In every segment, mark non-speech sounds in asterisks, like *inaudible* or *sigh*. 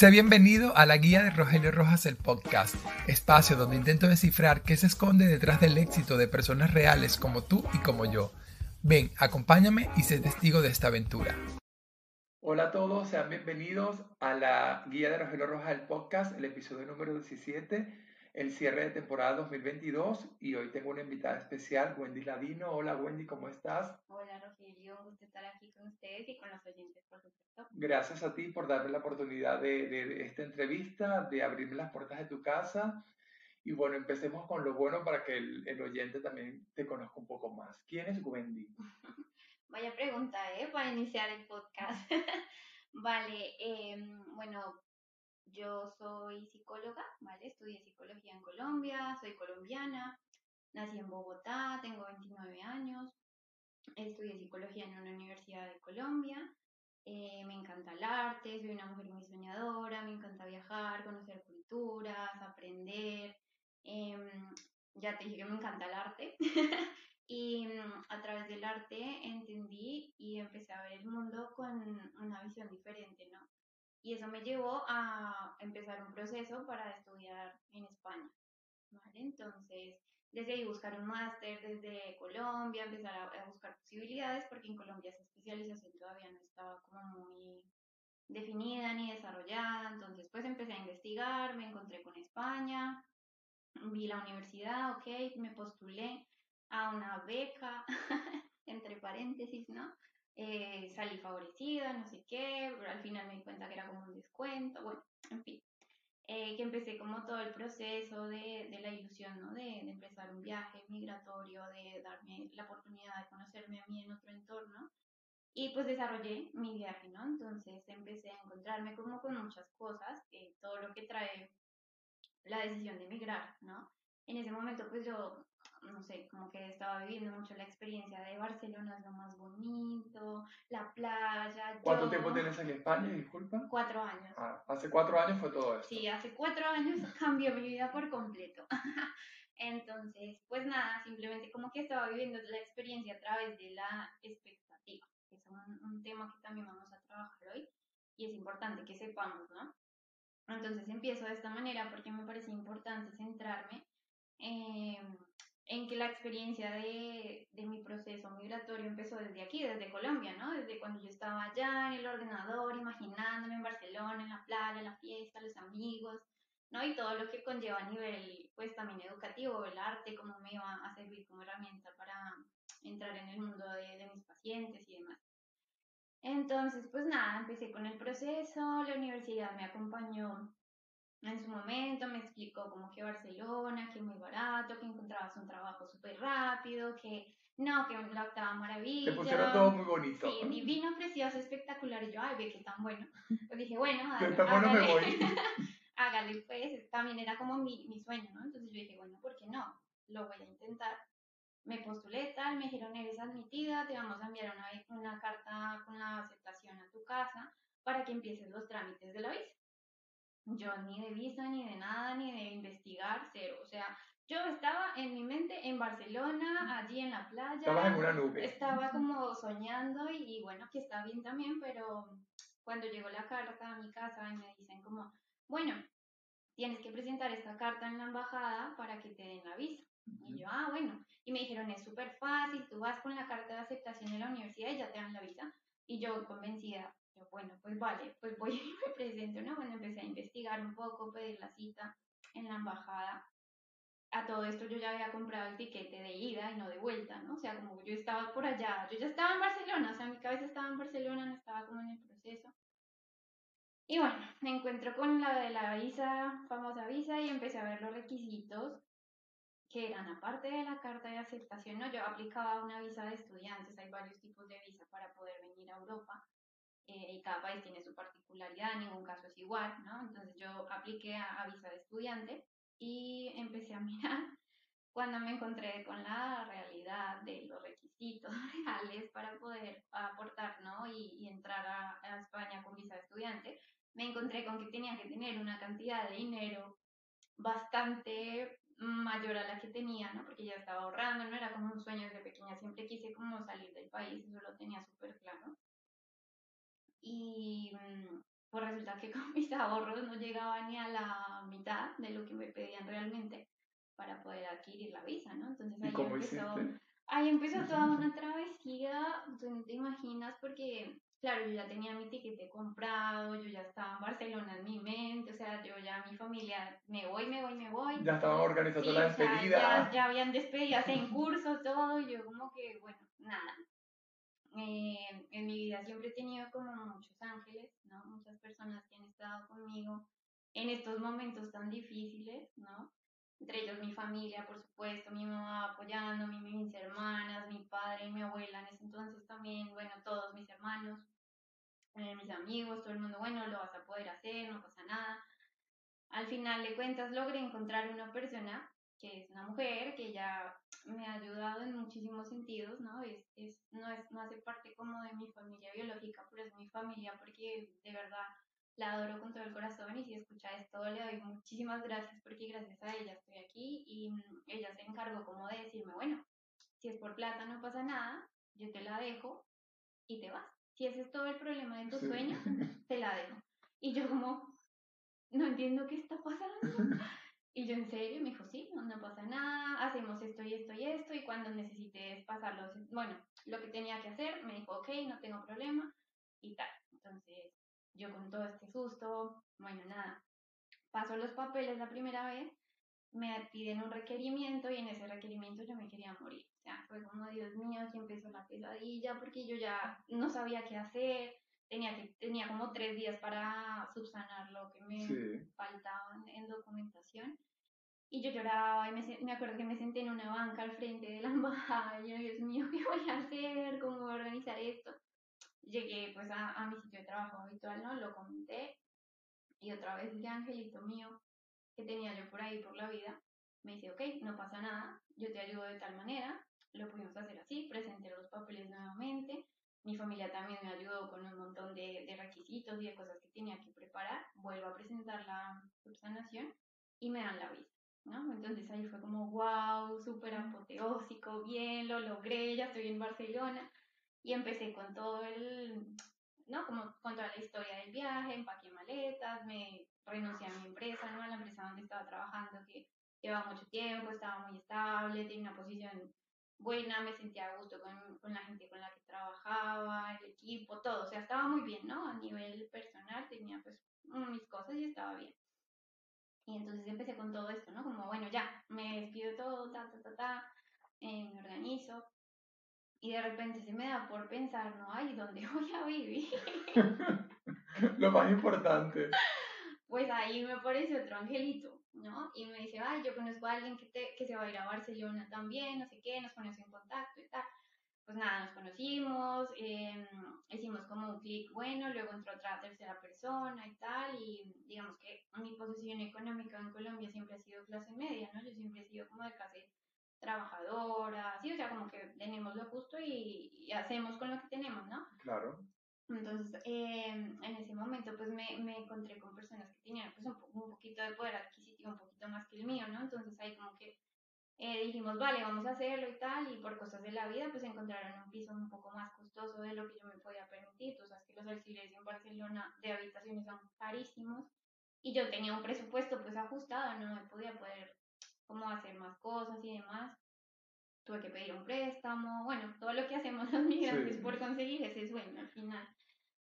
Sé bienvenido a la guía de Rogelio Rojas el podcast, espacio donde intento descifrar qué se esconde detrás del éxito de personas reales como tú y como yo. Ven, acompáñame y sé testigo de esta aventura. Hola a todos, sean bienvenidos a la guía de Rogelio Rojas el podcast, el episodio número 17 el cierre de temporada 2022 y hoy tengo una invitada especial, Wendy Ladino. Hola Wendy, ¿cómo estás? Hola Rogelio, gusto estar aquí con ustedes y con los oyentes, por supuesto. Gracias a ti por darme la oportunidad de, de, esta entrevista, de abrirme las puertas de tu casa. Y bueno, empecemos con lo bueno para que el, el oyente también te conozca un poco más. ¿Quién es Wendy? *laughs* Vaya pregunta, ¿eh? Para iniciar el podcast. *laughs* vale, eh, bueno, yo soy psicóloga, ¿vale? Estudié psicología en Colombia, soy colombiana, nací en Bogotá, tengo 29 años, estudié psicología en una universidad de Colombia, eh, me encanta el arte, soy una mujer muy soñadora, me encanta viajar, conocer culturas, aprender. Em, ya te dije que me encanta el arte *laughs* y mm, a través del arte entendí y empecé a ver el mundo con una visión diferente, ¿no? Y eso me llevó a empezar un proceso para estudiar en España. Entonces, desde ahí buscar un máster desde Colombia, empezar a, buscar posibilidades, porque en Colombia esa especialización todavía no estaba como muy definida ni desarrollada. Entonces, pues empecé a investigar, me encontré con España, vi la universidad, ok, me postulé a una beca, *laughs* entre paréntesis, ¿no? Eh, salí favorecida, no sé qué, pero al final me di cuenta que era como un descuento, bueno, en fin. Eh, que empecé como todo el proceso de, de la ilusión, ¿no? De, de, empezar un viaje migratorio, de darme la oportunidad de conocerme a mí en otro entorno. Y pues desarrollé mi viaje, ¿no? Entonces empecé a encontrarme como con muchas cosas, eh, todo lo que trae la decisión de emigrar, ¿no? En ese momento pues yo no sé, como que estaba viviendo mucho la experiencia de Barcelona, es lo más bonito, la playa. ¿Cuánto tiempo tienes en España, disculpa? Cuatro años. Ah, hace cuatro años fue todo eso. Sí, hace cuatro años *laughs* cambió mi vida por completo. *laughs* Entonces, pues nada, simplemente como que estaba viviendo la experiencia a través de la expectativa, que es un, un tema que también vamos a trabajar hoy y es importante que sepamos, ¿no? Entonces empiezo de esta manera porque me parece importante centrarme en en que la experiencia de, de, mi proceso migratorio empezó desde aquí, desde Colombia, ¿no? Desde cuando yo estaba allá en el ordenador, imaginándome en Barcelona, en la playa, la fiesta, los amigos, ¿no? Y todo lo que conlleva a nivel, pues también educativo, el arte, cómo me iba a servir como herramienta para entrar en el mundo de, de mis pacientes y demás. Entonces, pues nada, empecé con el proceso, la universidad me acompañó en su momento me explicó como que Barcelona, que muy barato, que encontrabas un trabajo súper rápido, que no, que la octava maravilla. Te pusieron todo muy bonito. Sí, divino, precioso, espectacular. Y yo, ay, ve que tan bueno. Pues dije, bueno, hágale, tan bueno me voy. *laughs* *laughs* hágale, pues, también era como mi, mi sueño, ¿no? Entonces yo dije, bueno, ¿por qué no? Lo voy a intentar. Me postulé tal, me dijeron, eres admitida, te vamos a enviar una, una carta con la aceptación a tu casa para que empieces los trámites de la visa. Yo ni de visa, ni de nada, ni de investigar, cero. O sea, yo estaba en mi mente en Barcelona, allí en la playa. Estaba en una nube. Estaba como soñando y, bueno, que está bien también, pero cuando llegó la carta a mi casa y me dicen como, bueno, tienes que presentar esta carta en la embajada para que te den la visa. Y yo, ah, bueno. Y me dijeron, es súper fácil, tú vas con la carta de aceptación de la universidad y ya te dan la visa. Y yo convencida, bueno, pues vale, pues voy *laughs* y me presento, ¿no? Bueno, empecé a investigar un poco, pedir la cita en la embajada. A todo esto yo ya había comprado el tiquete de ida y no de vuelta, ¿no? O sea, como yo estaba por allá, yo ya estaba en Barcelona, o sea, mi cabeza estaba en Barcelona, no estaba como en el proceso. Y bueno, me encuentro con la de la visa, famosa visa, y empecé a ver los requisitos que eran aparte de la carta de aceptación, no, yo aplicaba una visa de estudiantes, hay varios tipos de visa para poder venir a Europa, eh, y cada país tiene su particularidad, ningún caso es igual, ¿no? Entonces yo apliqué a, visa de estudiante y empecé a mirar *laughs* cuando me encontré con la realidad de los requisitos *laughs* reales para poder aportar, ¿no? Y, y entrar a, a, España con visa de estudiante, me encontré con que tenía que tener una cantidad de dinero bastante mayor a la que tenía, ¿no? Porque ya estaba ahorrando, no era como un sueño desde pequeña, siempre quise como salir del país, eso lo tenía súper claro. Y, mm, pues resulta que *laughs* con mis ahorros no llegaba ni a la mitad de lo que me pedían realmente para poder adquirir la visa, ¿no? Entonces ahí empezó, ahí empezó toda una travesía, tú no te imaginas, porque claro, yo ya tenía mi tiquete comprado, yo ya estaba en Barcelona en mi mente, o sea, yo ya mi familia, me voy, me voy, me voy. Ya estaban organizando la despedida. Ya, ya, habían despedidas en *laughs* curso, todo, y yo como que, bueno, nada. Eh, en mi vida siempre he tenido como muchos ángeles, ¿no? Muchas personas que han estado conmigo en estos momentos tan difíciles, ¿no? Entre ellos mi familia, por supuesto, mi mamá apoyándome, mis hermanas, mi padre y mi abuela en ese entonces también, bueno, todos mis hermanos, eh, mis amigos, todo el mundo, bueno, lo vas a poder hacer, no pasa nada. Al final de cuentas logré encontrar una persona que es una mujer, que ya me ha ayudado en muchísimos sentidos, ¿no? Es, es, no, es, no hace parte como de mi familia biológica, pero es mi familia porque de verdad la adoro con todo el corazón y si escucha esto le doy muchísimas gracias porque gracias a ella estoy aquí y mm, ella se encargó como de decirme, bueno, si es por plata no pasa nada, yo te la dejo y te vas. Si ese es todo el problema de tu sueño, te la dejo. Y yo como, no entiendo qué está pasando. *laughs* Y yo en serio, me dijo, sí, no, no pasa nada, hacemos esto y esto y esto, y cuando necesites pasarlos, bueno, lo que tenía que hacer, me dijo, ok, no tengo problema, y tal. Entonces, yo con todo este susto, bueno, nada, paso los papeles la primera vez, me piden un requerimiento y en ese requerimiento yo me quería morir. O sea, fue como, Dios mío, aquí empezó la pesadilla porque yo ya no sabía qué hacer, tenía, que, tenía como tres días para subsanar lo que me faltaba en documentación. Y yo lloraba y me, me, acuerdo que me senté en una banca al frente de la *laughs* embajada y yo, Dios mío, ¿qué voy a hacer? ¿Cómo voy a organizar esto? Llegué pues a, a mi sitio de trabajo habitual, ¿no? Lo comenté y otra vez el angelito mío que tenía yo por ahí por la vida me dice, ok, no pasa nada, yo te ayudo de tal manera, lo pudimos hacer así, presenté los papeles nuevamente, mi familia también me ayudó con un montón de, requisitos y de cosas que tenía que preparar, vuelvo a presentar la subsanación y me dan la visa. ¿no? Entonces ahí fue como, wow, súper apoteósico, bien, lo logré, ya estoy en Barcelona. Y empecé con todo el, ¿no? Como con toda la historia del viaje, empaqué maletas, me renuncié a mi empresa, ¿no? A la empresa donde estaba trabajando, que llevaba mucho tiempo, estaba muy estable, tenía una posición buena, me sentía a gusto con, con, la gente con la que trabajaba, el equipo, todo, o sea, estaba muy bien, ¿no? A nivel personal tenía pues mis cosas y estaba bien. Y entonces empecé con todo esto, ¿no? Como, bueno, ya, me despido todo, ta, ta, ta, ta, eh, me organizo. Y de repente se me da por pensar, ¿no? Ay, ¿dónde *laughs* voy a vivir? *laughs* Lo más importante. Pues ahí me aparece otro angelito, ¿no? Y me dice, ay, yo conozco a alguien que, te, que se va a ir a Barcelona también, no sé qué, nos ponemos en contacto y tal pues nada, nos conocimos, eh, hicimos como un clic bueno, luego entró otra tercera persona y tal, y digamos que mi posición económica en Colombia siempre ha sido clase media, ¿no? Yo siempre he sido como de clase trabajadora, sí, o sea, como que tenemos lo justo y, hacemos con lo que tenemos, ¿no? Claro. Entonces, eh, en ese momento, pues me, me, encontré con personas que tenían pues un, un poquito de poder adquisitivo, un poquito más que el mío, ¿no? Entonces ahí como que eh, dijimos, vale, vamos a hacerlo y tal, y por cosas de la vida, pues encontraron un piso un poco más costoso de lo que yo me podía permitir. Tú sabes que los alquileres en Barcelona de habitaciones son carísimos, y yo tenía un presupuesto pues ajustado, no me podía poder como hacer más cosas y demás. Tuve que pedir un préstamo, bueno, todo lo que hacemos *laughs* los migrantes por conseguir ese sueño al final.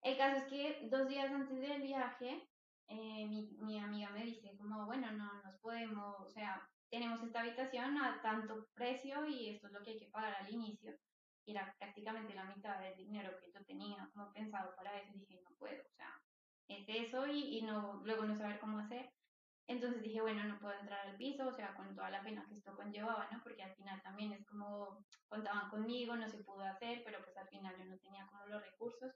El caso es que dos días antes del viaje, eh, mi, mi amiga me dice como, bueno, no nos podemos, o sea, tenemos esta habitación a tanto precio y esto es lo que hay que pagar al inicio. Y era prácticamente la mitad del dinero que yo tenía como pensado para eso. dije, no puedo, o sea, es eso y, y no, luego no saber cómo hacer. Entonces dije, bueno, no puedo entrar al piso, o sea, con toda la pena que esto conllevaba, ¿no? Porque al final también es como contaban conmigo, no se pudo hacer, pero pues al final yo no tenía como los recursos.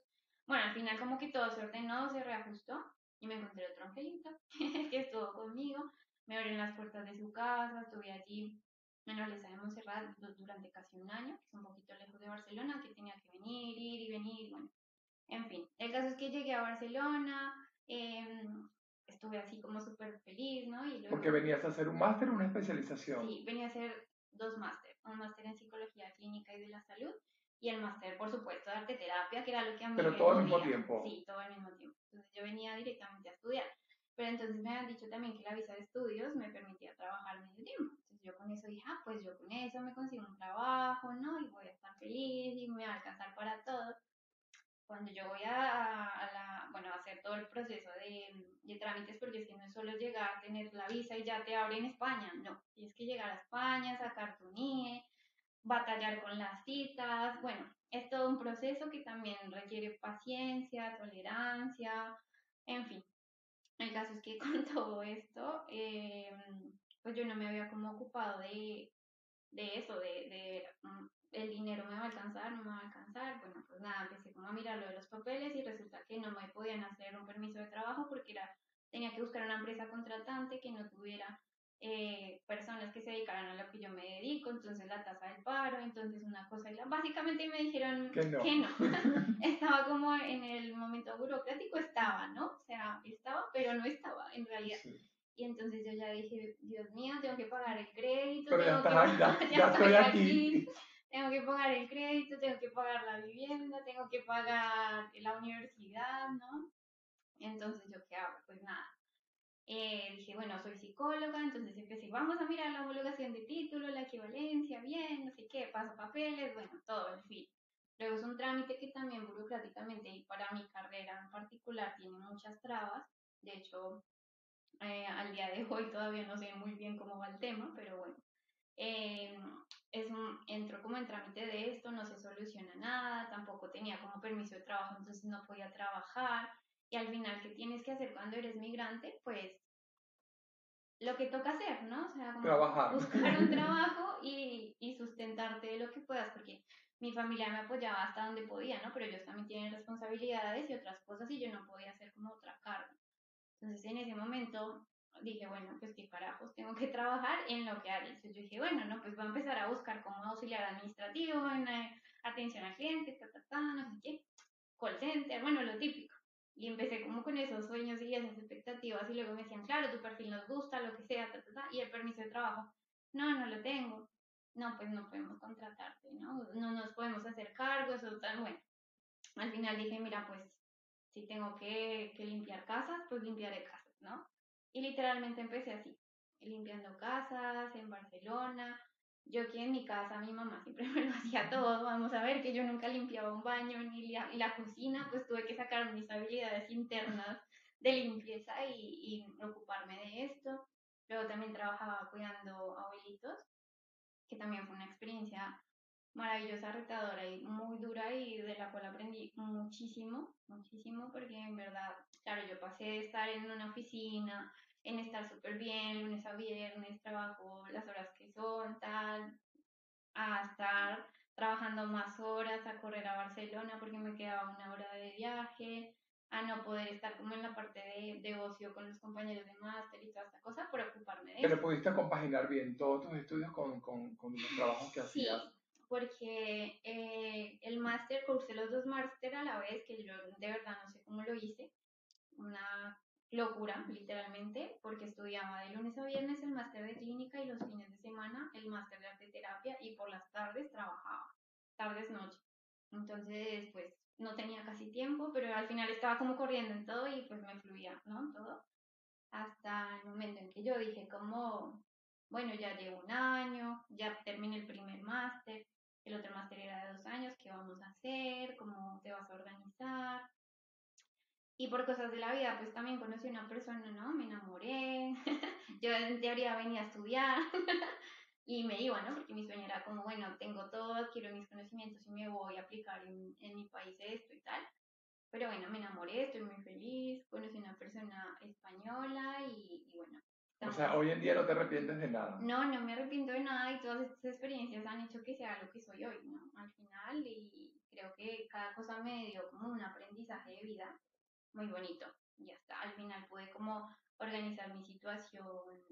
Bueno, al final como que todo se ordenó, se reajustó y me encontré otro angelito *laughs* que estuvo conmigo me abrieron las puertas de su casa, estuve allí en la de Montserrat durante casi un año, que es un poquito lejos de Barcelona, que tenía que venir, ir y venir, bueno, en fin. El caso es que llegué a Barcelona, em, estuve así como súper feliz, ¿no? Y Porque venías a hacer un máster o una especialización. Sí, venía a hacer dos másteres, un máster en psicología clínica y de la salud y el máster, por supuesto, de arte terapia, que era lo que a mí Pero todo al mismo tiempo. Sí, todo al mismo tiempo. Entonces yo venía directamente a estudiar. Pero entonces me habían dicho también que la visa de estudios me permitía trabajar medio tiempo. Entonces yo con eso dije, ah, pues yo con eso me consigo un trabajo, ¿no? Y voy a estar feliz y me va a alcanzar para todo. Cuando yo voy a, a la, bueno, a hacer todo el proceso de, de, trámites, porque es que no es solo llegar, tener la visa y ya te abren España, no, tienes que llegar a España, sacar tu NIE, batallar con las citas, bueno, es todo un proceso que también requiere paciencia, tolerancia, en fin. El caso es que *laughs* con todo esto, eh, pues yo no me había como ocupado de, de eso, de, de mm, el dinero me va a alcanzar, no me va a alcanzar. Bueno, pues nada, empecé como a mirar lo de los papeles y resulta que no me podían hacer un permiso de trabajo porque era, tenía que buscar una empresa contratante que no tuviera eh, personas que se dedicaran a lo que yo me dedico, entonces la tasa del paro, entonces una cosa y la... Básicamente me dijeron que no. *laughs* *laughs* estaba como en el momento burocrático, estaba, ¿no? O sea, estaba, pero no estaba en realidad. Y entonces yo ya dije, Dios mío, tengo que pagar el crédito, tengo que pagar, *laughs* ya, estoy aquí. tengo que pagar el crédito, tengo que pagar la vivienda, tengo que pagar la universidad, ¿no? Entonces yo, ¿qué hago? Pues nada, eh, dije, bueno, soy psicóloga, entonces empecé, vamos a mirar la homologación de título, la equivalencia, bien, no sé qué, paso papeles, bueno, todo, en fin. Luego es un trámite que también burocráticamente y para mi carrera en particular tiene muchas trabas. De hecho, eh, al día de hoy todavía no sé muy bien cómo va el tema, pero bueno. Eh, es un, entro como en trámite de esto, no se soluciona nada, tampoco tenía como permiso de trabajo, entonces no podía trabajar. Y al final, ¿qué tienes que hacer cuando eres migrante? Pues lo que toca hacer, ¿no? O sea, como buscar un *laughs* trabajo y, y sustentarte de lo que puedas, porque mi familia me apoyaba hasta donde podía, ¿no? Pero ellos también tienen responsabilidades y otras cosas y yo no podía hacer como otra carga. Entonces en ese momento dije, bueno, pues qué carajos, tengo que trabajar en lo que hay. Entonces yo dije, bueno, no, pues voy a empezar a buscar como auxiliar administrativo, en eh, atención al cliente, ta, ta, ta, no sé qué, call center, bueno, lo típico. Y empecé como con esos sueños y esas expectativas y luego me decían, claro, tu perfil nos gusta, lo que sea, ta, ta, ta, y el permiso de trabajo, no, no lo tengo. No, pues no podemos contratarte, ¿no? No nos podemos hacer cargo, eso tan bueno. Al final dije, mira, pues si tengo que, que limpiar casas, pues limpiaré casas, ¿no? Y literalmente empecé así, limpiando casas en Barcelona, yo aquí en mi casa, mi mamá siempre *laughs* me lo hacía todo. Vamos a ver que yo nunca limpiaba un baño ni la, la cocina, pues tuve que sacar mis habilidades internas de limpieza y, y, ocuparme de esto. Luego también trabajaba cuidando abuelitos, que también fue una experiencia maravillosa, retadora y muy dura y de la cual aprendí muchísimo, muchísimo, porque en verdad, claro, yo pasé de estar en una oficina, en estar súper bien, lunes a viernes, trabajo las horas que son, tal, a estar trabajando más horas, a correr a Barcelona porque me quedaba una hora de viaje, a no poder estar como en la parte de, de ocio con los compañeros de máster y toda esta cosa por ocuparme de Pero pudiste compaginar bien todos tus estudios con, con, con los trabajos que hacías. Sí, porque eh, el máster, cursé los dos máster a la vez, que yo de verdad no sé cómo lo hice, una locura, literalmente, porque estudiaba de lunes a viernes el máster de clínica y los fines de semana el máster de arte terapia y por las tardes trabajaba, tardes, noche. Entonces, pues no tenía casi tiempo, pero al final estaba como corriendo en todo y pues me fluía, ¿no? Todo. Hasta el momento en que yo dije como, bueno, ya llevo un año, ya terminé el primer máster, el otro máster era de dos años, ¿qué vamos a hacer? ¿Cómo te vas a organizar? Y por cosas de la vida, pues también conocí a una persona, ¿no? Me enamoré. *laughs* Yo en teoría venía a estudiar *laughs* y me iba, ¿no? Porque mi sueño era como, bueno, tengo todo, adquiero mis conocimientos y me voy a aplicar en, en mi país esto y tal. Pero bueno, me enamoré, estoy muy feliz, conocí a una persona española y, y bueno. O sea, hoy en día no te arrepientes de nada. No, no me arrepiento de nada y todas estas experiencias han hecho que sea lo que soy hoy, ¿no? Al final y creo que cada cosa me dio como un aprendizaje de vida muy bonito. Ya está, al final pude como organizar mi situación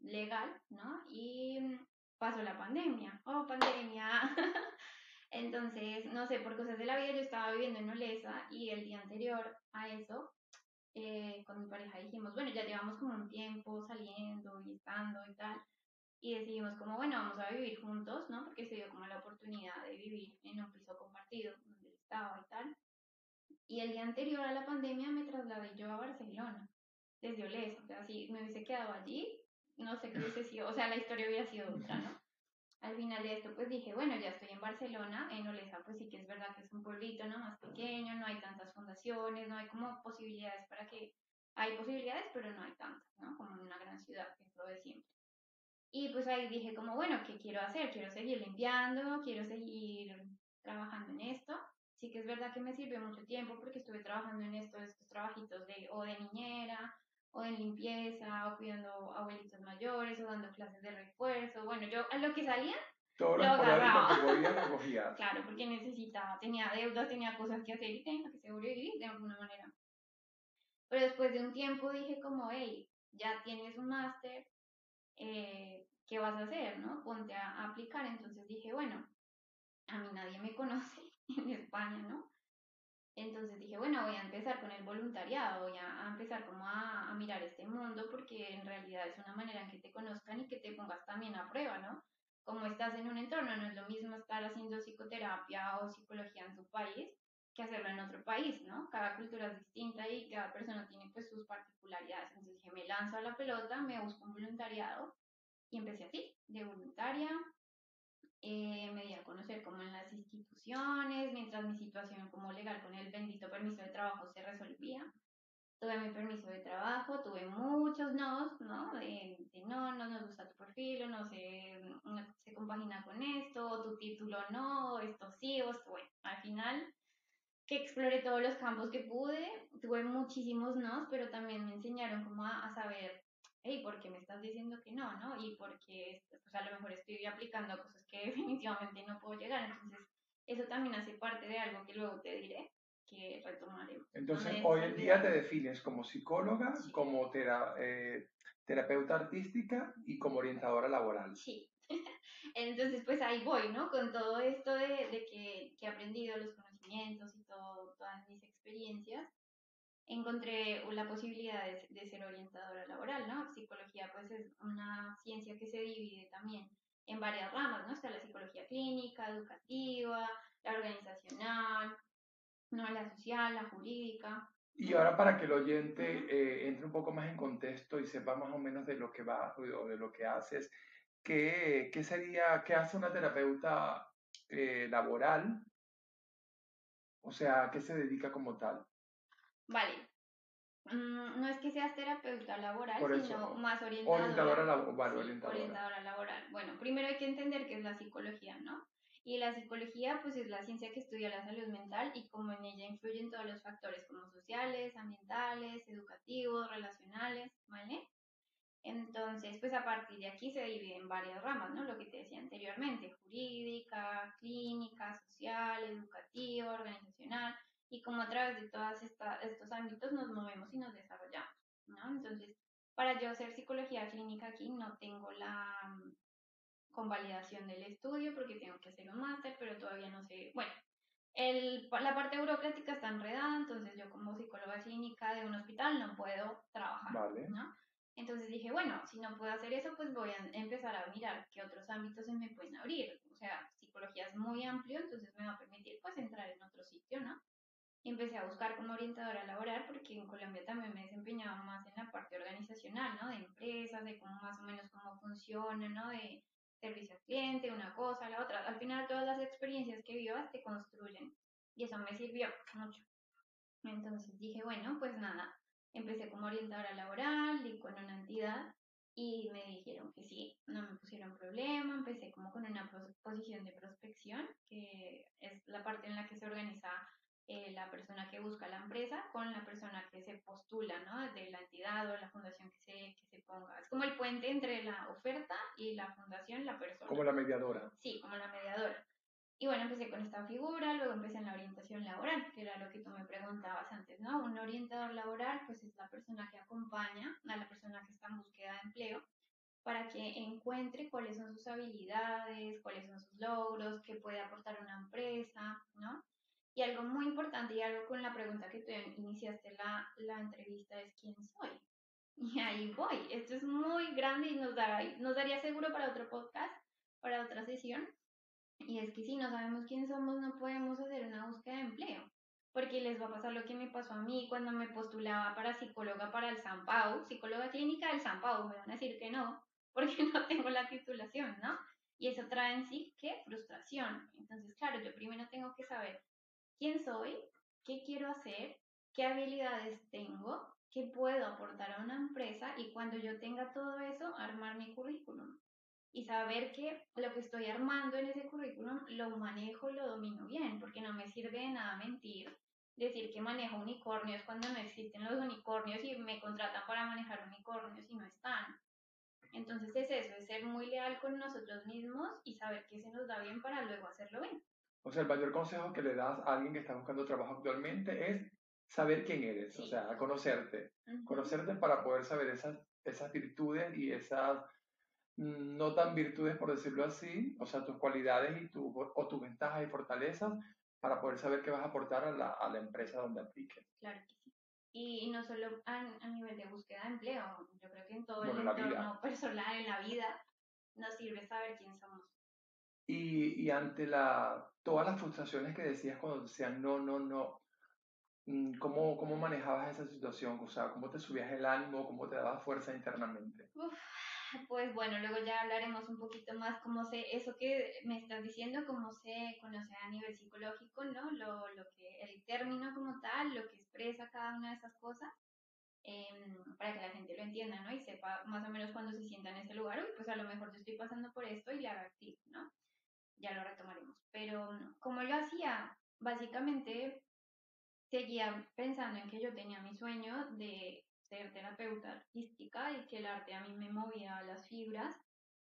legal, ¿no? Y pasó la pandemia. Oh, pandemia. *laughs* Entonces, no sé, por cosas de la vida yo estaba viviendo en Olesa y el día anterior a eso, eh, con mi pareja dijimos, bueno, ya llevamos como un tiempo saliendo y estando y tal, y decidimos como, bueno, vamos a vivir juntos, ¿no? Porque se dio como la oportunidad de vivir en un piso compartido donde estaba y tal. Y el día anterior a la pandemia me trasladé yo a Barcelona, desde Oles. O sea, si me hubiese quedado allí, no sé qué hubiese sido, o sea, la historia hubiera sido otra, ¿no? Al final de esto, pues dije, bueno, ya estoy en Barcelona, en Olesa, pues sí que es verdad que es un pueblito, ¿no? Más pequeño, no hay tantas fundaciones, no hay como posibilidades para que, hay posibilidades, pero no hay tantas, ¿no? Como en una gran ciudad, que es lo de siempre. Y pues ahí dije como, bueno, ¿qué quiero hacer? Quiero seguir limpiando, quiero seguir trabajando en esto. Sí que es verdad que me sirvió mucho tiempo porque estuve trabajando en esto, estos trabajitos de, o de niñera, o en limpieza, o cuidando abuelitos mayores, o dando clases de refuerzo. Bueno, yo a lo que salía, Todo lo agarraba. podía *laughs* claro, porque necesitaba, tenía deudas, tenía cosas que hacer y tenía que sobrevivir de alguna manera. Pero después de un tiempo dije como, hey, ya tienes un máster, eh, ¿qué vas a hacer, no? Ponte a, a aplicar. Entonces dije, bueno, a mí nadie me conoce en España, ¿no? Entonces dije, bueno, voy a empezar con el voluntariado, voy a, a empezar como a, a mirar este mundo porque en realidad es una manera en que te conozcan y que te pongas también a prueba, ¿no? Como estás en un entorno, no es lo mismo estar haciendo psicoterapia o psicología en tu país que hacerlo en otro país, ¿no? Cada cultura es distinta y cada persona tiene pues sus particularidades. Entonces dije, me lanzo a la pelota, me busco un voluntariado y empecé así, de voluntaria, eh, me di a conocer como en las instituciones, mientras mi situación como legal con el bendito permiso de trabajo se resolvía. Tuve mi permiso de trabajo, tuve muchos nos, ¿no? De, de no, no nos gusta tu perfil, o no se, no se compagina con esto, o tu título no, esto sí, o esto, bueno, al final que exploré todos los campos que pude, tuve muchísimos nos, pero también me enseñaron como a, a saber hey, ¿por qué me estás diciendo que no, no? Y porque pues, a lo mejor estoy aplicando cosas que *laughs* definitivamente no puedo llegar. Entonces, eso también hace parte de algo que luego te diré que retomaremos. Entonces, Donde hoy en día te defines como psicóloga, Sí. como tera- eh, terapeuta artística y como orientadora laboral. Sí. *laughs* Entonces, pues ahí voy, ¿no? Con todo esto de, de que, que he aprendido, los conocimientos y todo, todas mis experiencias, encontré la posibilidad de, de ser orientadora laboral, ¿no? Psicología, pues es una ciencia que se divide también en varias ramas, ¿no? Está la psicología clínica, educativa, la organizacional, no la social, la jurídica. Y ahora para que el oyente eh, entre un poco más en contexto y sepa más o menos de lo que va o de lo que haces, ¿qué, qué sería, qué hace una terapeuta eh, laboral? O sea, ¿a qué se dedica como tal? Vale. Mm, no es que seas terapeuta laboral, eso, sino más orientadora. Orientadora laboral, vale, Sí, orientadora. orientadora laboral. Bueno, primero hay que entender qué es la psicología, ¿no? Y la psicología, pues es la ciencia que estudia la salud mental y cómo en ella influyen todos los factores como sociales, ambientales, educativos, relacionales, ¿vale? Entonces, pues a partir de aquí se divide en varias ramas, ¿no? Lo que te decía anteriormente, jurídica, clínica, y como a través de todos estos ámbitos nos movemos y nos desarrollamos, ¿no? Entonces, para yo hacer psicología clínica aquí no tengo la mm, convalidación del estudio porque tengo que hacer un máster, pero todavía no sé, bueno, el, la parte burocrática está enredada, entonces yo como psicóloga clínica de un hospital no puedo trabajar, Vale. ¿no? Entonces dije, bueno, si no puedo hacer eso, pues voy a empezar a mirar qué otros ámbitos se me pueden abrir. O sea, psicología es muy amplio, entonces me va a permitir pues entrar en otro sitio, ¿no? Empecé a buscar como orientadora laboral porque en Colombia también me desempeñaba más en la parte organizacional, ¿no? De empresas, de cómo más o menos cómo funciona, ¿no? De servicio al cliente, una cosa, la otra. Al final todas las experiencias que vivas te construyen y eso me sirvió mucho. Entonces dije, bueno, pues nada, empecé como orientadora laboral y con una entidad y me dijeron que sí, no me pusieron problema, empecé como con una pos- posición de prospección, que es la parte en la que se organiza eh, la persona que busca la empresa con la persona que se postula, ¿no? De la entidad o la fundación que se, que se ponga. Es como el puente entre la oferta y la fundación, la persona. Como la mediadora. Sí, como la mediadora. Y bueno, empecé con esta figura, luego empecé en la orientación laboral, que era lo que tú me preguntabas antes, ¿no? Un orientador laboral, pues es la persona que acompaña a la persona que está en búsqueda de empleo para que encuentre cuáles son sus habilidades, cuáles son sus logros, qué puede aportar una empresa, ¿no? Y algo muy importante y algo con la pregunta que tú iniciaste la, la entrevista es ¿quién soy? *laughs* Y ahí voy. Esto es muy grande y nos, da, nos daría seguro para otro podcast, para otra sesión. Y es que si no sabemos quién somos, no podemos hacer una búsqueda de empleo. Porque les va a pasar lo que me pasó a mí cuando me postulaba para psicóloga para el San Pau, psicóloga clínica del San Pau, me van a decir que no, *laughs* porque no tengo la titulación, ¿no? Y eso trae en sí, ¿qué? Frustración. Entonces, claro, yo primero tengo que saber quién soy, qué quiero hacer, qué habilidades tengo, qué puedo aportar a una empresa y cuando yo tenga todo eso, armar mi currículum y saber que lo que estoy armando en ese currículum lo manejo, lo domino bien, porque no me sirve de nada mentir, decir que manejo unicornios cuando no existen los unicornios y me contratan para manejar unicornios y no están. Entonces es eso, es ser muy leal con nosotros mismos y saber que se nos da bien para luego hacerlo bien. O sea, el mayor consejo que le das a alguien que está buscando trabajo actualmente es saber quién eres, o sea, conocerte. Conocerte para poder saber esas, esas virtudes y esas mm, no tan virtudes, por decirlo así, o sea, tus cualidades y tu, o tus ventajas y fortalezas para poder saber qué vas a aportar a la, a la empresa donde apliques. Claro que sí. Y, no solo a, a, nivel de búsqueda de empleo, yo creo que en todo el entorno *laughs* personal, en la vida, nos sirve saber quién somos. Y, ante la, todas las frustraciones que decías cuando decían no, no, no, mm, ¿cómo, ¿cómo manejabas esa situación? O sea, ¿cómo te subías el ánimo? ¿Cómo te dabas fuerza internamente? Pues bueno, luego ya hablaremos un poquito más cómo sé, eso que me estás diciendo, cómo se conoce a nivel psicológico, ¿no? Lo, lo que, el término como tal, lo que expresa cada una de esas cosas, em, para que la gente lo entienda, ¿no? Y sepa más o menos cuando se sienta en ese lugar, pues a lo mejor yo estoy pasando por esto y le haga ¿no? Ya lo retomaremos. Pero, ¿cómo lo hacía? Básicamente, seguía pensando en que yo tenía mi sueño de ser terapeuta artística y que el arte a mí me movía las fibras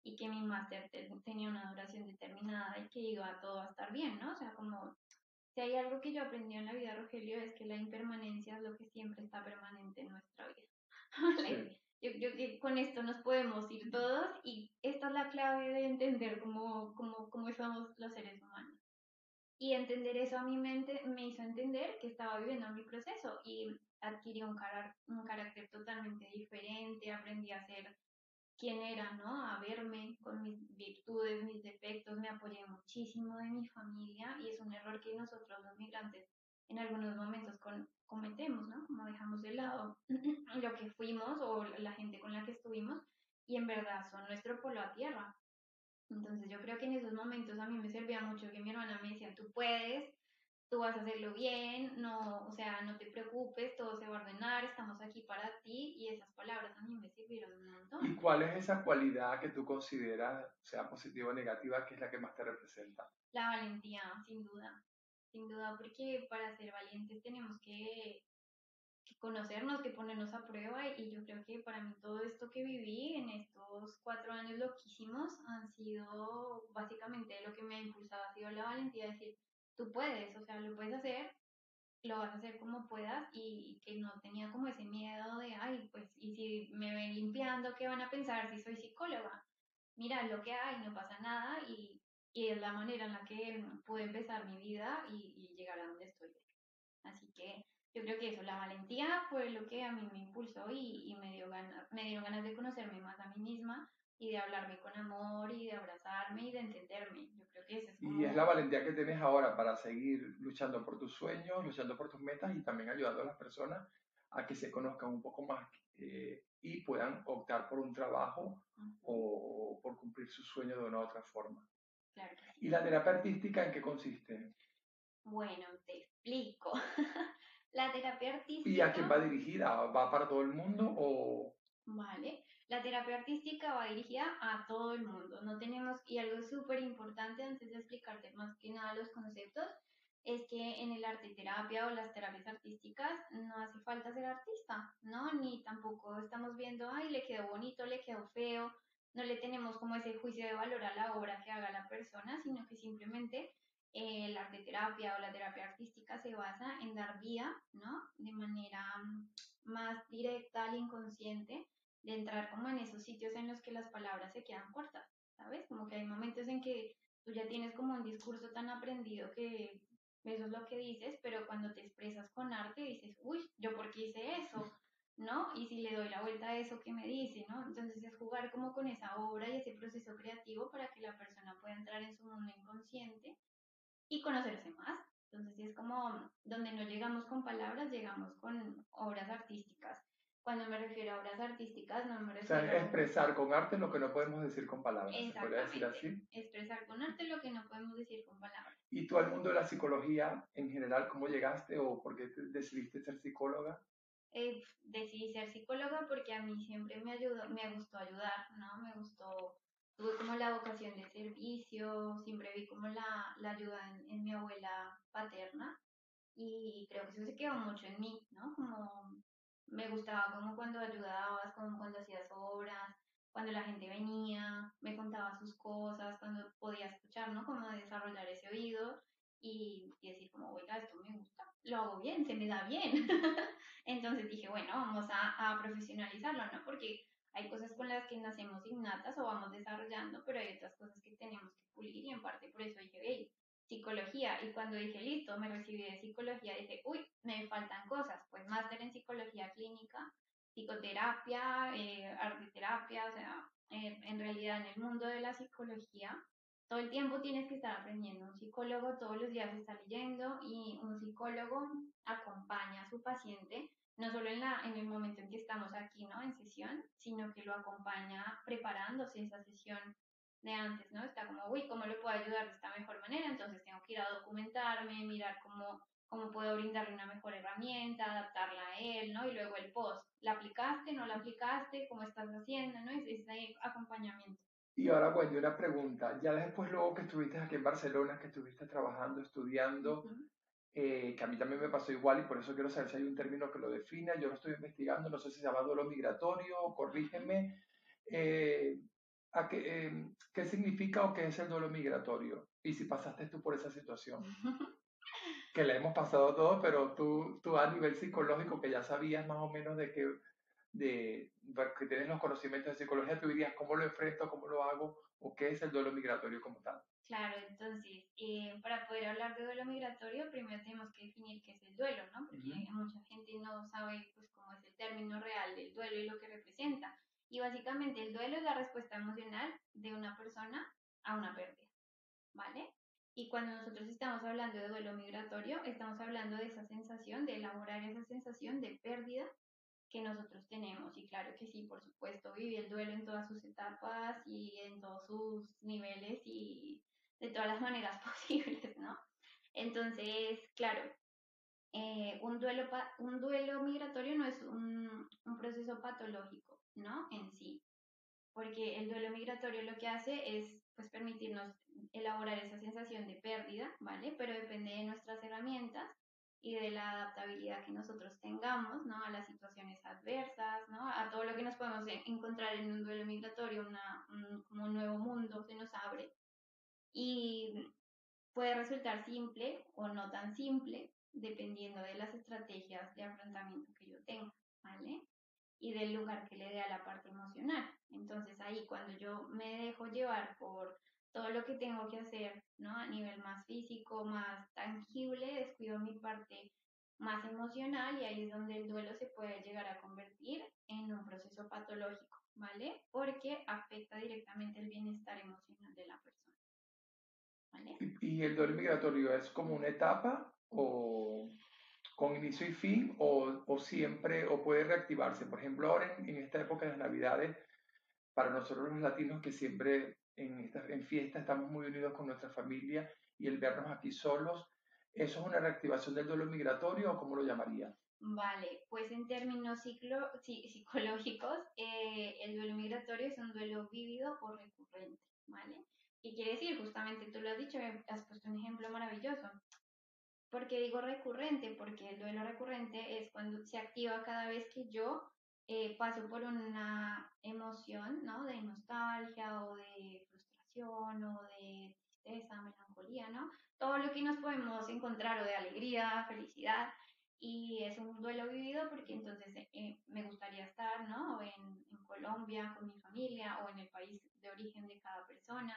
y que mi máster tenía una duración determinada y que iba todo a estar bien, ¿no? O sea, como si hay algo que yo aprendí en la vida, Rogelio, es que la impermanencia es lo que siempre está permanente en nuestra vida. *laughs* Creo que con esto nos podemos ir todos y esta es la clave de entender cómo, cómo, cómo somos los seres humanos. Y entender eso a mi mente me hizo entender que estaba viviendo mi proceso y adquirí un, un carácter totalmente diferente, aprendí a ser quien era, ¿no? A verme con mis virtudes, mis defectos, me apoyé muchísimo de mi familia y es un error que nosotros los migrantes en algunos momentos con, cometemos, ¿no? Como dejamos de lado *clears throat* lo que fuimos o la gente con la que estuvimos y en verdad son nuestro polo a tierra. Entonces yo creo que en esos momentos a mí me servía mucho que mi hermana me decía, tú puedes, tú vas a hacerlo bien, no, o sea, no te preocupes, todo se va a ordenar, estamos aquí para ti y esas palabras a mí me sirvieron un montón. ¿Y cuál es esa cualidad que tú consideras, sea positiva o negativa, que es la que más te representa? La valentía, sin duda, sin duda, porque para ser valientes tenemos que, conocernos, que ponernos a prueba y yo creo que para mí todo esto que viví en estos cuatro años loquísimos han sido básicamente lo que me ha impulsado, ha sido la valentía de decir, tú puedes, o sea, lo puedes hacer, lo vas a hacer como puedas y, que no tenía como ese miedo de, ay, pues, y si me ven limpiando, ¿qué van a pensar si soy psicóloga? Mira lo que hay, no pasa nada y, y es la manera en la que pude empezar mi vida y, y llegar a donde estoy. Así que yo creo que eso, la valentía fue lo que a mí me impulsó y, y me, dio ganas, me dio ganas de conocerme más a mí misma y de hablarme con amor y de abrazarme y de entenderme. Yo creo que ese es Y es la valentía que tienes ahora para seguir luchando por tus sueños, luchando por tus metas y también ayudando a las personas a que se conozcan un poco más eh, y puedan optar por un trabajo o, por cumplir su sueño de una u otra forma. Claro ¿Y la terapia artística en qué consiste? Bueno, te explico. *laughs* la terapia artística... ¿Y a quién va dirigida? ¿Va para todo el mundo o...? Vale. La terapia artística va dirigida a todo el mundo. No tenemos, y algo súper importante antes de explicarte más que nada los conceptos, es que en el arte terapia o las terapias artísticas no hace falta ser artista, ¿no? Ni tampoco estamos viendo, ay, le quedó bonito, le quedó feo, no le tenemos como ese juicio de valor a la obra que haga la persona, sino que simplemente eh, el arte terapia o la terapia artística se basa en dar vía, ¿no? De manera mm, más directa al inconsciente de entrar como en esos sitios en los que las palabras se quedan cortas, ¿sabes? Como que hay momentos en que tú ya tienes como un discurso tan aprendido que eso es lo que dices, pero cuando te expresas con arte dices, uy, ¿yo por qué hice eso? ¿No? Y si le doy la vuelta a eso que me dice, ¿no? Entonces es jugar como con esa obra y ese proceso creativo para que la persona pueda entrar en su mundo inconsciente y conocerse más. Entonces es como donde no llegamos con palabras, llegamos con obras artísticas. Cuando me refiero a obras artísticas, no me refiero o sea, expresar con arte lo que no podemos decir con palabras. ¿Se puede decir así? Expresar con arte lo que no podemos decir con palabras. ¿Y tú al mundo de la psicología en general, cómo llegaste o por qué decidiste ser psicóloga? Eh, decidí ser psicóloga porque a mí siempre me ayudó, me gustó ayudar, ¿no? Me gustó, tuve como la vocación de servicio, siempre vi como la, la ayuda en, mi abuela paterna y creo que eso se quedó mucho en mí, ¿no? Como me gustaba como cuando ayudabas, como cuando hacías obras, cuando la gente venía, me contaba sus cosas, cuando podía escuchar, ¿no? Como desarrollar ese oído y, decir como, oiga, esto me gusta, lo hago bien, se me da bien. *laughs* Entonces dije, bueno, vamos a, a profesionalizarlo, ¿no? Porque hay cosas con las que nacemos innatas o vamos desarrollando, pero hay otras cosas que tenemos que pulir y en parte por eso dije, hey, psicología y cuando dije, listo, me recibí de psicología, dije, uy, me faltan cosas, pues máster en psicología clínica, psicoterapia, eh, arteterapia, o sea, eh, en realidad en el mundo de la psicología, todo el tiempo tienes que estar aprendiendo. Un psicólogo todos los días está leyendo y un psicólogo acompaña a su paciente, no solo en, la, en el momento en que estamos aquí, ¿no? En sesión, sino que lo acompaña preparándose esa sesión de antes, ¿no? Está como, uy, ¿cómo le puedo ayudar de esta mejor manera? Entonces tengo que ir a documentarme, mirar cómo, cómo puedo brindarle una mejor herramienta, adaptarla a él, ¿no? Y luego el post, ¿la aplicaste? ¿No la aplicaste? ¿Cómo estás haciendo? ¿No? Es ese acompañamiento. Y ahora, Wendy, una pregunta. Ya después, luego que estuviste aquí en Barcelona, que estuviste trabajando, estudiando, eh, que a mí también me pasó igual y por eso quiero saber si hay un término que lo defina. Yo lo estoy investigando, no sé si se llama duelo migratorio, corrígeme. Eh, a qué, em, qué significa o qué es el duelo migratorio y si pasaste tú por esa situación. *laughs* que le hemos pasado todos, pero tú, tú a nivel psicológico, que ya sabías más o menos de que, de, que tienes los conocimientos de psicología, tú dirías cómo lo enfrento, cómo lo hago o qué es el duelo migratorio como tal. Claro, entonces, eh, para poder hablar de duelo migratorio, primero tenemos que definir qué es el duelo, ¿no? Porque mucha gente no sabe pues, cómo es el término real del duelo y lo que representa. Y básicamente el duelo es la respuesta emocional de una persona a una pérdida, ¿vale? Y cuando nosotros estamos hablando de duelo migratorio, estamos hablando de esa sensación, de elaborar esa sensación de pérdida que nosotros tenemos. Y claro que sí, por supuesto, viví el duelo en todas sus etapas y en todos sus niveles y de todas las maneras *laughs* posibles, ¿no? Entonces, claro, eh, un, duelo un duelo migratorio no es un, un proceso patológico ¿no? En sí. Porque el duelo migratorio lo que hace es pues permitirnos elaborar esa sensación de pérdida, ¿vale? Pero depende de nuestras herramientas y de la adaptabilidad que nosotros tengamos, ¿no? A las situaciones adversas, ¿no? A todo lo que nos podemos encontrar en un duelo migratorio, una, un, como un nuevo mundo se nos abre. Y puede resultar simple o no tan simple, dependiendo de las estrategias de afrontamiento que yo tenga, ¿vale? y del lugar que le dé a la parte emocional. Entonces ahí cuando yo me dejo llevar por todo lo que tengo que hacer, ¿no? A nivel más físico, más tangible, descuido mi parte más emocional y ahí es donde el duelo se puede llegar a convertir en un proceso patológico, ¿vale? Porque afecta directamente el bienestar emocional de la persona. ¿Vale? ¿Y, el duelo migratorio es como una etapa o con inicio y fin o, o, siempre o puede reactivarse. Por ejemplo, ahora en, esta época de las Navidades, para nosotros los latinos que siempre en, esta, en fiesta estamos muy unidos con nuestra familia y el vernos aquí solos, ¿eso es una reactivación del duelo migratorio o cómo lo llamaría? Vale, pues en términos ciclo, psicológicos, eh, el duelo migratorio es un duelo vívido o recurrente, ¿vale? ¿Qué quiere decir? Justamente tú lo has dicho, has puesto un ejemplo maravilloso. ¿Por qué digo recurrente? Porque el duelo recurrente es cuando se activa cada vez que yo eh, paso por una emoción, ¿no? De nostalgia o de frustración o de tristeza, melancolía, ¿no? Todo lo que nos podemos encontrar o de alegría, felicidad. Y es un duelo vivido porque entonces eh, me gustaría estar, ¿no? En, en Colombia con mi familia o en el país de origen de cada persona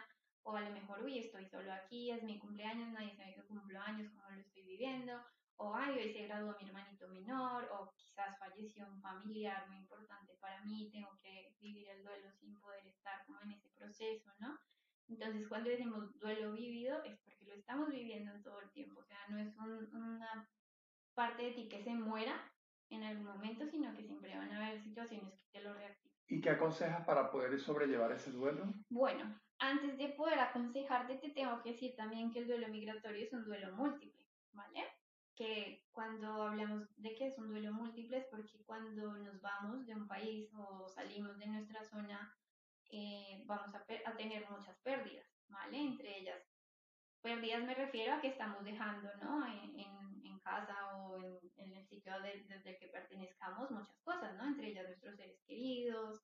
o a lo mejor, uy, estoy solo aquí, es mi cumpleaños, nadie sabe que cumplo años, cómo lo estoy viviendo, o ay, hoy se graduó mi hermanito menor, o quizás falleció un familiar muy importante para mí, tengo que vivir el duelo sin poder estar como en ese proceso, ¿no? Entonces, cuando decimos duelo vivido, es porque lo estamos viviendo todo el tiempo. O sea, no es una parte de ti que se muera en algún momento, sino que siempre van a haber situaciones que te lo reactivan. ¿Y qué aconsejas para poder sobrellevar ese duelo? Bueno, antes de poder aconsejarte, te tengo que decir también que el duelo migratorio es un duelo múltiple, ¿vale? Que cuando hablamos de que es un duelo múltiple es porque cuando nos vamos de un país o salimos de nuestra zona, eh, vamos a, a, tener muchas pérdidas, ¿vale? Entre ellas, pérdidas me refiero a que estamos dejando, ¿no? En, casa o en, el sitio desde el que pertenezcamos muchas cosas, ¿no? Entre ellas nuestros seres queridos,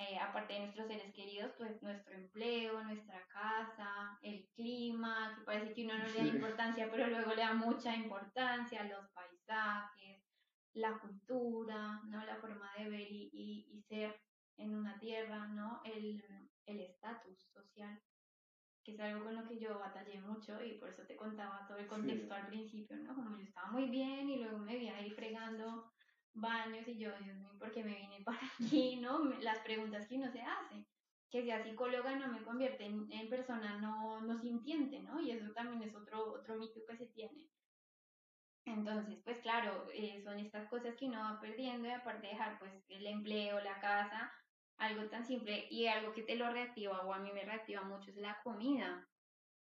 eh, aparte de nuestros seres queridos, pues nuestro empleo, nuestra casa, el clima, que parece que uno no le da importancia, pero luego le da mucha importancia, los paisajes, la cultura, ¿no? La forma de ver y, y, ser en una tierra, ¿no? El estatus social, que es algo con lo que yo batallé mucho y por eso te contaba todo el contexto al principio, ¿no? Como yo estaba muy bien y luego me vi ahí fregando baños y yo, Dios mío, ¿por qué me vine *laughs* para aquí? ¿No? Las preguntas que uno se hace. Que sea psicóloga no me convierte en, persona no, no sintiente, ¿no? Y eso también es otro, otro mito que se tiene. Entonces, pues claro, eh, son estas cosas que uno va perdiendo y aparte de dejar pues el empleo, la casa, algo tan simple y algo que te lo reactiva o a mí me reactiva mucho es la comida.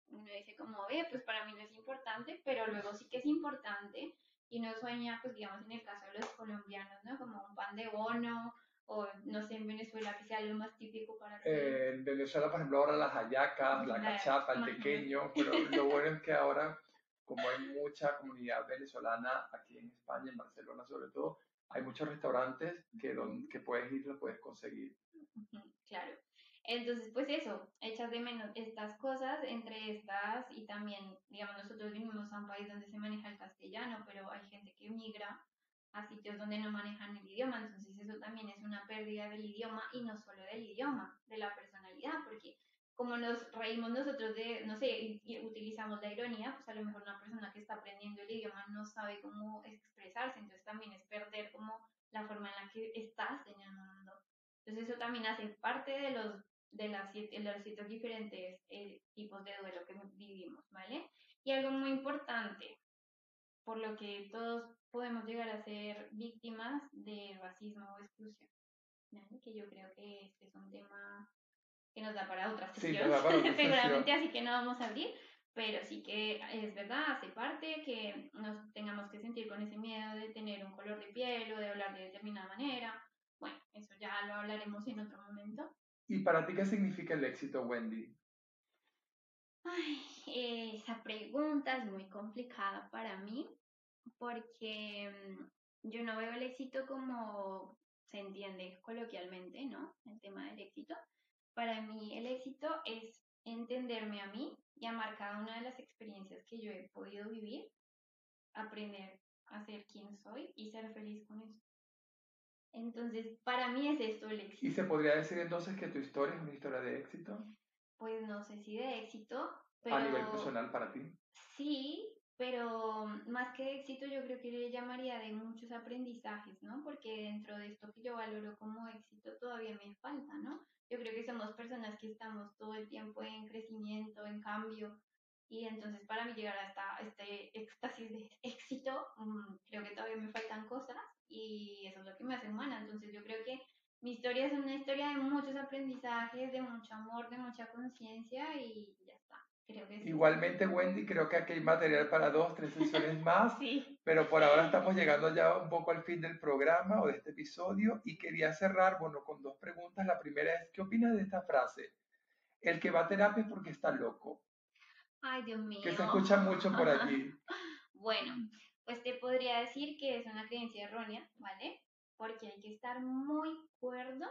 Uno dice como, ve, pues para mí no es importante, pero luego sí que es importante y no sueña, pues digamos en el caso de los colombianos, ¿no? Como un pan de bono o no sé, en Venezuela que sea lo más típico para eh, En Venezuela, por ejemplo, ahora las hallacas, la, cachapa, el pequeño, pero lo bueno es que ahora, como hay mucha comunidad venezolana aquí en España, en Barcelona sobre todo, hay muchos restaurantes que, donde, que puedes ir lo puedes conseguir. Claro. Entonces, pues eso, echas de menos estas cosas, entre estas y también, digamos, nosotros vivimos a un país donde se maneja el castellano, pero hay gente que migra a sitios donde no manejan el idioma, entonces eso también es una pérdida del idioma y no solo del idioma, de la personalidad, porque como nos reímos nosotros de, no sé, y utilizamos la ironía, pues a lo mejor una persona que está aprendiendo el idioma no sabe cómo expresarse, entonces también es perder como la forma en la que el mundo. Entonces eso también hace parte de los de, las, de los siete diferentes eh, tipos de duelo que vivimos, ¿vale? Y algo muy importante, por lo que todos podemos llegar a ser víctimas de racismo o exclusión, ¿vale? Que yo creo que este es un tema que nos da para otra sesión, *laughs* seguramente, así que no vamos a abrir, pero sí que es verdad, hace parte que nos tengamos que sentir con ese miedo de tener un color de piel o de hablar de determinada manera. Bueno, eso ya lo hablaremos en otro momento. ¿Y para ti qué significa el éxito, Wendy? Ay, esa pregunta es muy complicada para mí porque mm, yo no veo el éxito como se entiende coloquialmente, ¿no? El tema del éxito. Para mí el éxito es entenderme a mí y amar cada una de las experiencias que yo he podido vivir, aprender a ser quien soy y ser feliz con eso. Entonces, para mí es esto el éxito. ¿Y se podría decir entonces que tu historia es una historia de éxito? Pues no sé si de éxito, pero... A nivel personal para ti. Sí, pero más que de éxito yo creo que le llamaría de muchos aprendizajes, ¿no? Porque dentro de esto que yo valoro como éxito todavía me falta, ¿no? Yo creo que somos personas que estamos todo el tiempo en crecimiento, en cambio, y entonces para mí llegar hasta este éxtasis de *laughs* éxito, mm, creo que todavía me faltan cosas y eso es lo que me hace humana. Entonces yo creo que mi historia es una historia de muchos aprendizajes, de mucho amor, de mucha conciencia y ya está. Creo que Igualmente, Wendy, creo que aquí hay material para dos, tres sesiones *laughs* más, sí. pero por ahora estamos llegando ya un poco al fin del programa o de este episodio y quería cerrar, bueno, con dos preguntas. La primera es, ¿qué opinas de esta frase? El que va a terapia es porque está loco. Ay, Dios mío. Que se escucha mucho por *laughs* aquí. bueno, pues te podría decir que es una creencia errónea, ¿vale? Porque hay que estar muy cuerdo,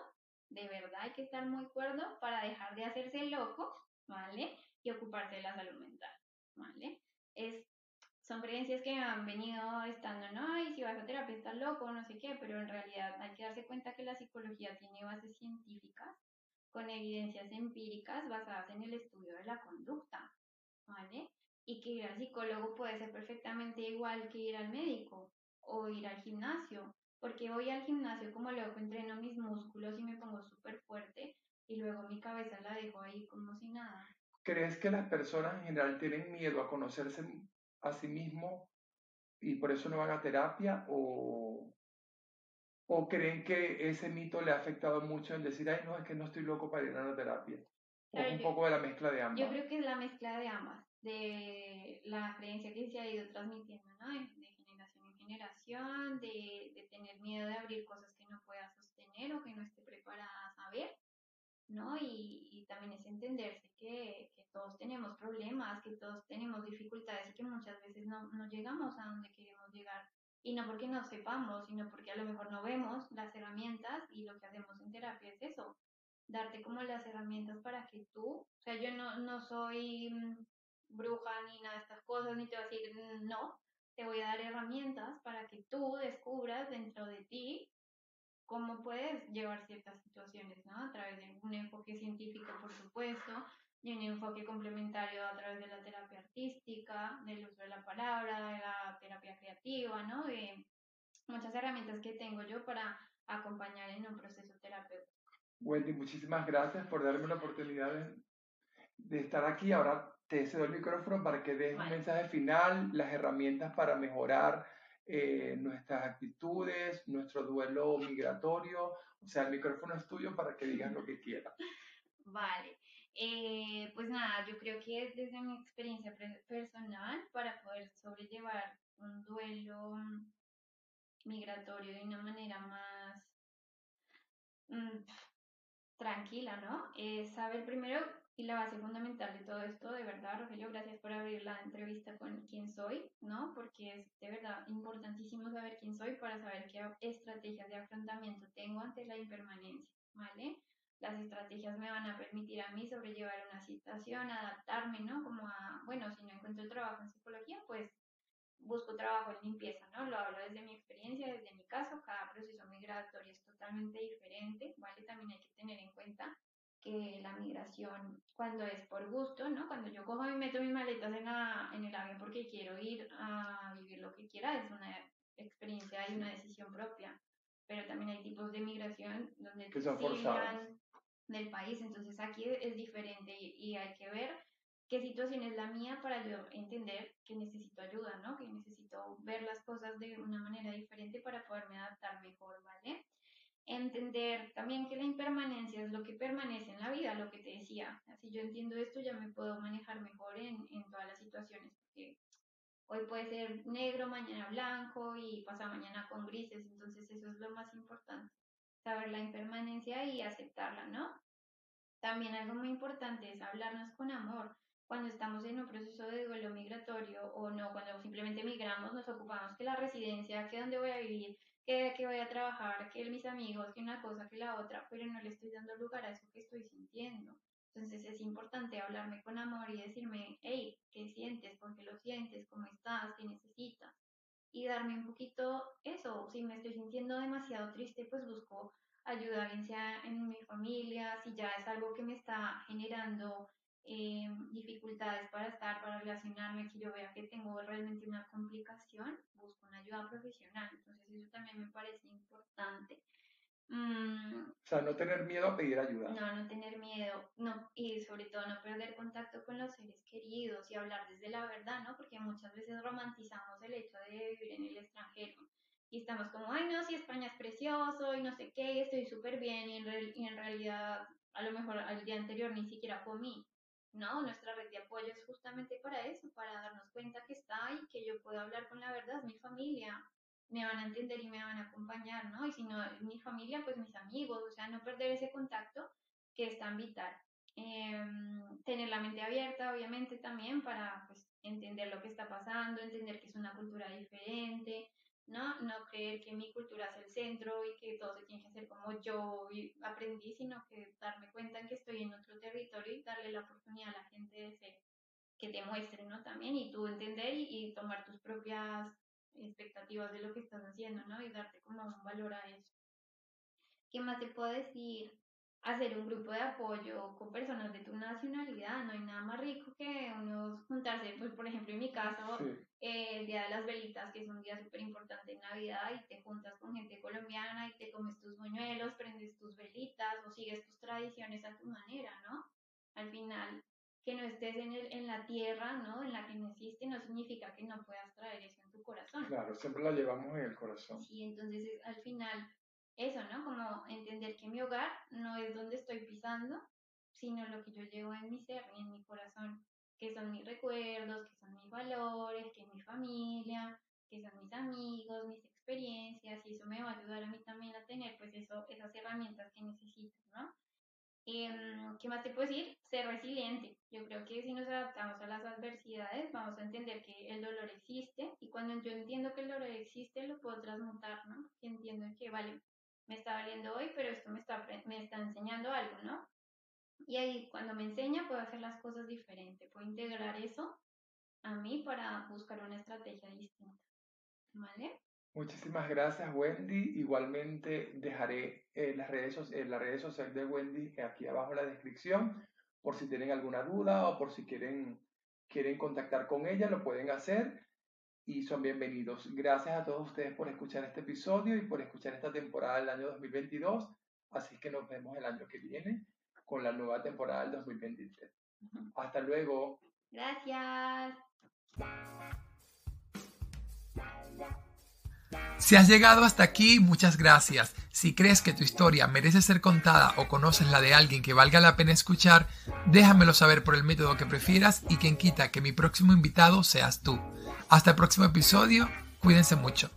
de verdad hay que estar muy cuerdo para dejar de hacerse loco, ¿vale? Y ocuparse de la salud mental, ¿vale? Es, son creencias que han venido estando, no, ay, si vas a terapia estás loco, no sé qué, pero en realidad hay que darse cuenta que la psicología tiene bases científicas con evidencias empíricas basadas en el estudio de la conducta, ¿vale? Y que ir al psicólogo puede ser perfectamente igual que ir al médico o ir al gimnasio, porque voy al gimnasio como luego entreno mis músculos y me pongo súper fuerte, y luego mi cabeza la dejo ahí como si nada. ¿Crees que las personas en general tienen miedo a conocerse a sí mismo y por eso no van a terapia o, o creen que ese mito le ha afectado mucho en decir, ay, no, es que no estoy loco para ir a la terapia? o un poco de la mezcla de ambas. Yo creo que es la mezcla de ambas, de la creencia que se ha ido transmitiendo, ¿no? De, generación en generación, de, de tener miedo de abrir cosas que no pueda sostener o que no esté preparada a saber ¿no? Y, y también es entenderse que, que, todos tenemos problemas, que todos tenemos dificultades y que muchas veces no, no llegamos a donde queremos llegar. Y no porque no sepamos, sino porque a lo mejor no vemos las herramientas y lo que hacemos en terapia es eso, darte como las herramientas para que tú, o sea, yo no, no soy mm, bruja ni nada de estas cosas, ni te voy a decir, mm, no, te voy a dar herramientas para que tú descubras dentro de ti cómo puedes llevar ciertas situaciones, ¿no? A través de un enfoque científico, por supuesto, y un enfoque complementario a través de la terapia artística, del uso de la palabra, de la terapia creativa, ¿no? De muchas herramientas que tengo yo para acompañar en un proceso terapéutico. Wendy, muchísimas gracias por darme la oportunidad de, estar aquí. Ahora te cedo el micrófono para que des un mensaje final, las herramientas para mejorar eh, nuestras actitudes, nuestro duelo migratorio. O sea, el micrófono es tuyo para que digas lo que quieras. *laughs* Vale. Eh, pues nada, yo creo que desde mi experiencia personal, para poder sobrellevar un duelo migratorio de una manera más mm, tranquila, ¿no? Es saber primero y la base fundamental de todo esto, de verdad, Rogelio, gracias por abrir la entrevista con quién soy, ¿no? Porque es de verdad importantísimo saber quién soy para saber qué estrategias de afrontamiento tengo ante la impermanencia, ¿vale? Las estrategias me van a permitir a mí sobrellevar una situación, adaptarme, ¿no? Como a, bueno, si no encuentro trabajo en psicología, pues busco trabajo en limpieza, ¿no? Lo hablo desde mi experiencia, desde mi caso, cada proceso migratorio es totalmente diferente, ¿vale? También hay que tener en cuenta que la migración, cuando es por gusto, ¿no? Cuando yo cojo y meto mis maletas en, la, en el avión porque quiero ir a vivir lo que quiera, es una experiencia y una decisión propia. Pero también hay tipos de migración donde que son del país, entonces aquí es diferente y, hay que ver qué situación es la mía para yo entender que necesito ayuda, ¿no? Que necesito ver las cosas de una manera diferente para poderme adaptar mejor, ¿vale? Entender también que la impermanencia es lo que permanece en la vida, lo que te decía. Si yo entiendo esto, ya me puedo manejar mejor en, en todas las situaciones, porque hoy puede ser negro, mañana blanco y pasa mañana con grises, entonces eso es lo más importante, saber la impermanencia y aceptarla, ¿no? También algo muy importante es hablarnos con amor. Cuando estamos en un proceso de duelo migratorio o no, cuando simplemente migramos, nos ocupamos que la residencia, que dónde voy a vivir, que, voy a trabajar, que mis amigos, que una cosa, que la otra, pero no le estoy dando lugar a eso que estoy sintiendo. Entonces es importante hablarme con amor y decirme, hey, ¿qué sientes? ¿Por qué lo sientes? ¿Cómo estás? ¿Qué necesitas? Y darme un poquito eso. Si me estoy sintiendo demasiado triste, pues busco ayuda, sea en mi familia, si ya es algo que me está generando eh, dificultades para estar, para relacionarme, que yo vea que tengo realmente una complicación, busco una ayuda profesional. Entonces eso también me parece importante. Mm, o sea, no tener miedo a pedir ayuda. No, no tener miedo, no, y sobre todo no perder contacto con los seres queridos y hablar desde la verdad, ¿no? Porque muchas veces romantizamos el hecho de vivir en el extranjero y estamos como, ay, no, si España es precioso y no sé qué, estoy súper bien y en, y en realidad a lo mejor al día anterior ni siquiera comí. No, nuestra red de apoyo es justamente para eso, para darnos cuenta que está ahí, que yo puedo hablar con la verdad, mi familia, me van a entender y me van a acompañar, ¿no? Y si no, mi familia, pues mis amigos, o sea, no perder ese contacto que es tan vital. Em, tener la mente abierta, obviamente, también para pues, entender lo que está pasando, entender que es una cultura diferente, ¿no? No creer que mi cultura es el centro y que todo se tiene que hacer como yo aprendí, sino que darme cuenta que estoy en otro territorio y darle la oportunidad a la gente de ser, que te muestre, ¿no? También y tú entender y, tomar tus propias expectativas de lo que estás haciendo, ¿no? Y darte como un valor a eso. ¿Qué más te puedo decir? Hacer un grupo de apoyo con personas de tu nacionalidad. No hay nada más rico que uno juntarse, pues por ejemplo en mi caso, eh, el Día de las Velitas, que es un día súper importante en Navidad, y te juntas con gente colombiana y te comes tus buñuelos, prendes tus velitas o sigues tus tradiciones a tu manera, ¿no? Al final, que no estés en, el, en la tierra, ¿no? En la que naciste, no significa que no puedas traer eso en tu corazón. Claro, siempre la llevamos en el corazón. Sí, entonces al final eso, ¿no? Como entender que mi hogar no es donde estoy pisando, sino lo que yo llevo en mi ser y en mi corazón, que son mis recuerdos, que son mis valores, que es mi familia, que son mis amigos, mis experiencias, y eso me va a ayudar a mí también a tener pues eso, esas herramientas que necesito, ¿no? Em, ¿Qué más te puedo decir? Ser resiliente. Yo creo que si nos adaptamos a las adversidades, vamos a entender que el dolor existe y cuando yo entiendo que el dolor existe, lo puedo transmutar, ¿no? entiendo que, vale, me está valiendo hoy, pero esto me está, me está enseñando algo, ¿no? Y ahí cuando me enseña puedo hacer las cosas diferentes, puedo integrar eso a mí para buscar una estrategia distinta. ¿Vale? Muchísimas gracias, Wendy. Igualmente dejaré eh, las, redes, eh, las redes sociales de Wendy aquí abajo en la descripción por si tienen alguna duda o por si quieren, quieren contactar con ella, lo pueden hacer y son bienvenidos. Gracias a todos ustedes por escuchar este episodio y por escuchar esta temporada del año 2022. Así que nos vemos el año que viene con la nueva temporada del 2023. Hasta luego. Gracias. Si has llegado hasta aquí, muchas gracias. Si crees que tu historia merece ser contada o conoces la de alguien que valga la pena escuchar, déjamelo saber por el método que prefieras y quien quita que mi próximo invitado seas tú. Hasta el próximo episodio, cuídense mucho.